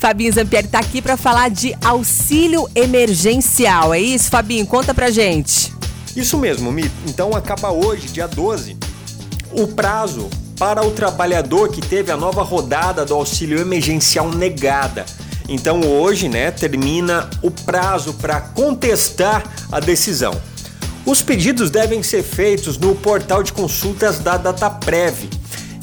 Fabinho Zampieri está aqui para falar de auxílio emergencial. É isso, Fabinho? Conta pra gente. Isso mesmo, Mi. Então acaba hoje, dia 12, o prazo para o trabalhador que teve a nova rodada do auxílio emergencial negada. Então hoje, né, termina o prazo para contestar a decisão. Os pedidos devem ser feitos no portal de consultas da Dataprev.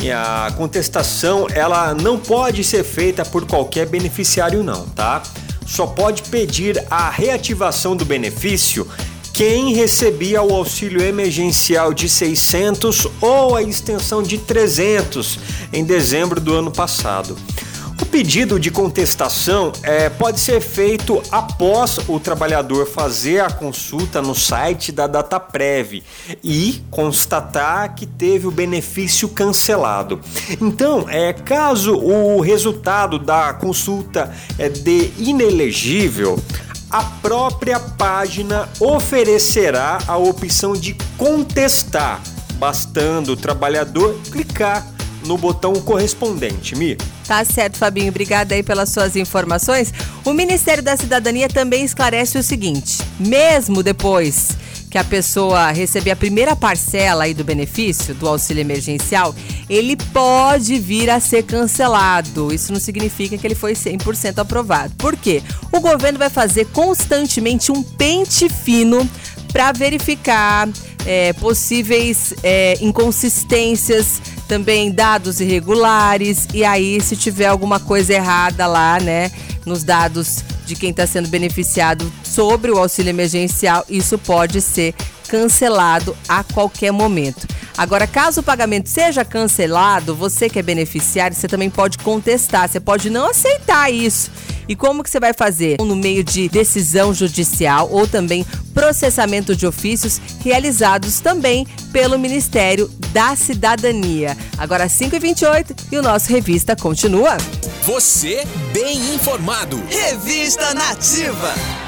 E a contestação, ela não pode ser feita por qualquer beneficiário não, tá? Só pode pedir a reativação do benefício quem recebia o auxílio emergencial de 600 ou a extensão de 300 em dezembro do ano passado. O pedido de contestação é, pode ser feito após o trabalhador fazer a consulta no site da Dataprev e constatar que teve o benefício cancelado. Então, é, caso o resultado da consulta é de inelegível, a própria página oferecerá a opção de contestar, bastando o trabalhador clicar no botão correspondente. Mi. Tá certo, Fabinho. Obrigada aí pelas suas informações. O Ministério da Cidadania também esclarece o seguinte: mesmo depois que a pessoa receber a primeira parcela aí do benefício do auxílio emergencial, ele pode vir a ser cancelado. Isso não significa que ele foi 100% aprovado. Por quê? O governo vai fazer constantemente um pente fino para verificar é, possíveis é, inconsistências, também dados irregulares e aí se tiver alguma coisa errada lá, né, nos dados de quem está sendo beneficiado sobre o auxílio emergencial, isso pode ser cancelado a qualquer momento. Agora, caso o pagamento seja cancelado, você que é beneficiário, você também pode contestar, você pode não aceitar isso. E como que você vai fazer? No meio de decisão judicial ou também processamento de ofícios realizados também pelo Ministério da Cidadania. Agora 5h28 e o nosso Revista continua. Você bem informado. Revista Nativa.